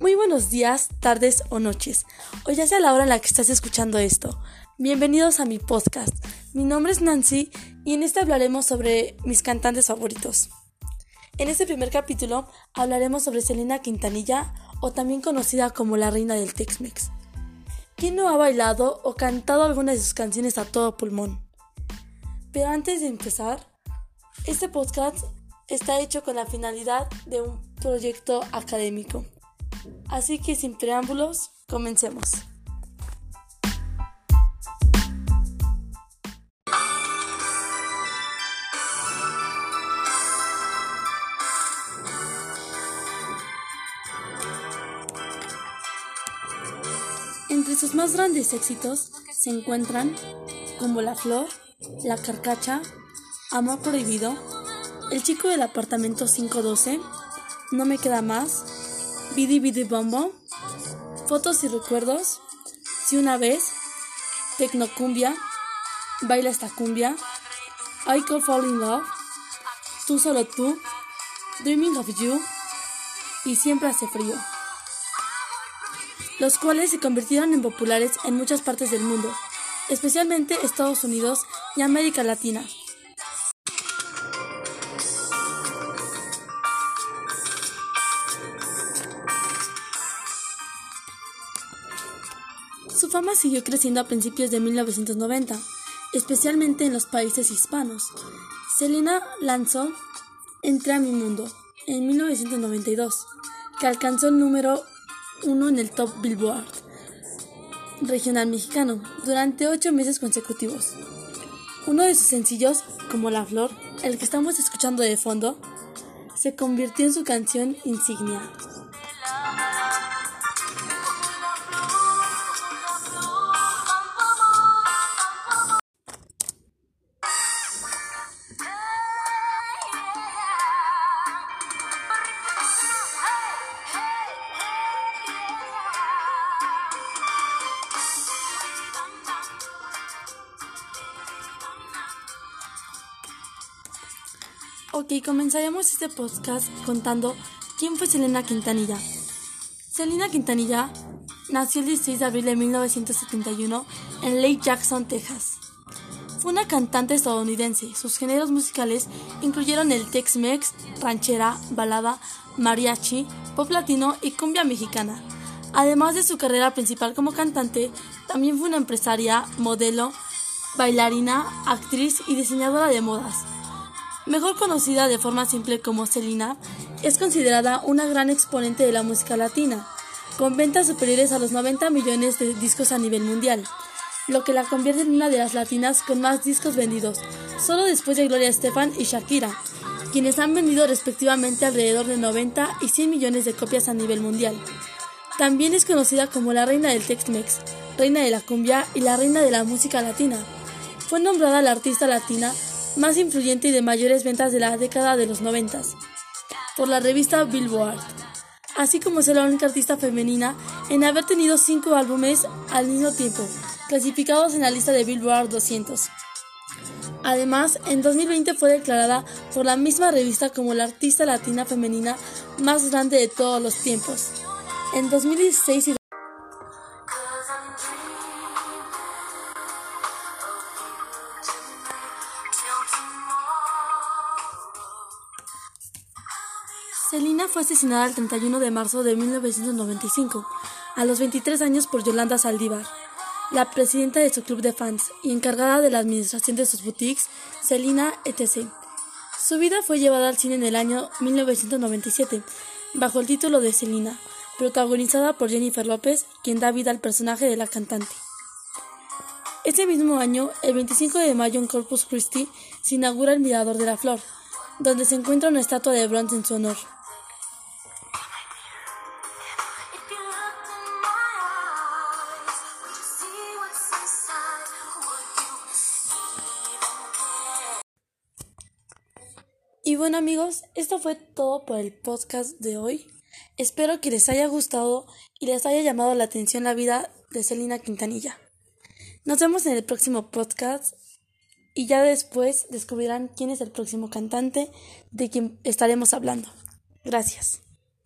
Muy buenos días, tardes o noches, o ya sea la hora en la que estás escuchando esto. Bienvenidos a mi podcast. Mi nombre es Nancy y en este hablaremos sobre mis cantantes favoritos. En este primer capítulo hablaremos sobre Selena Quintanilla, o también conocida como la reina del Tex-Mex. ¿Quién no ha bailado o cantado alguna de sus canciones a todo pulmón? Pero antes de empezar, este podcast está hecho con la finalidad de un proyecto académico. Así que sin preámbulos, comencemos. Entre sus más grandes éxitos se encuentran como La Flor, La Carcacha, Amor Prohibido, El Chico del Apartamento 512, No Me Queda Más, Bidi Bidi Bombo, Fotos y Recuerdos, Si una vez, Tecnocumbia, Baila esta cumbia, I Call Fall in Love, Tú solo tú, Dreaming of You. Y Siempre hace frío, los cuales se convirtieron en populares en muchas partes del mundo, especialmente Estados Unidos y América Latina. Fama siguió creciendo a principios de 1990, especialmente en los países hispanos. Selena lanzó Entré a mi mundo en 1992, que alcanzó el número uno en el Top Billboard regional mexicano durante ocho meses consecutivos. Uno de sus sencillos, como La Flor, el que estamos escuchando de fondo, se convirtió en su canción insignia. Ok, comenzaremos este podcast contando quién fue Selena Quintanilla. Selena Quintanilla nació el 16 de abril de 1971 en Lake Jackson, Texas. Fue una cantante estadounidense. Sus géneros musicales incluyeron el Tex-Mex, ranchera, balada, mariachi, pop latino y cumbia mexicana. Además de su carrera principal como cantante, también fue una empresaria, modelo, bailarina, actriz y diseñadora de modas mejor conocida de forma simple como Selena, es considerada una gran exponente de la música latina, con ventas superiores a los 90 millones de discos a nivel mundial, lo que la convierte en una de las latinas con más discos vendidos, solo después de Gloria Estefan y Shakira, quienes han vendido respectivamente alrededor de 90 y 100 millones de copias a nivel mundial. También es conocida como la reina del Tex-Mex, reina de la cumbia y la reina de la música latina. Fue nombrada la artista latina más influyente y de mayores ventas de la década de los noventas, por la revista Billboard, así como ser la única artista femenina en haber tenido cinco álbumes al mismo tiempo, clasificados en la lista de Billboard 200. Además, en 2020 fue declarada por la misma revista como la artista latina femenina más grande de todos los tiempos. En 2016 y Selena fue asesinada el 31 de marzo de 1995, a los 23 años por Yolanda Saldívar, la presidenta de su club de fans y encargada de la administración de sus boutiques, Selena etc. Su vida fue llevada al cine en el año 1997, bajo el título de Selena, protagonizada por Jennifer López, quien da vida al personaje de la cantante. Ese mismo año, el 25 de mayo en Corpus Christi, se inaugura el Mirador de la Flor, donde se encuentra una estatua de bronce en su honor. Y bueno amigos, esto fue todo por el podcast de hoy. Espero que les haya gustado y les haya llamado la atención la vida de Selena Quintanilla. Nos vemos en el próximo podcast y ya después descubrirán quién es el próximo cantante de quien estaremos hablando. Gracias.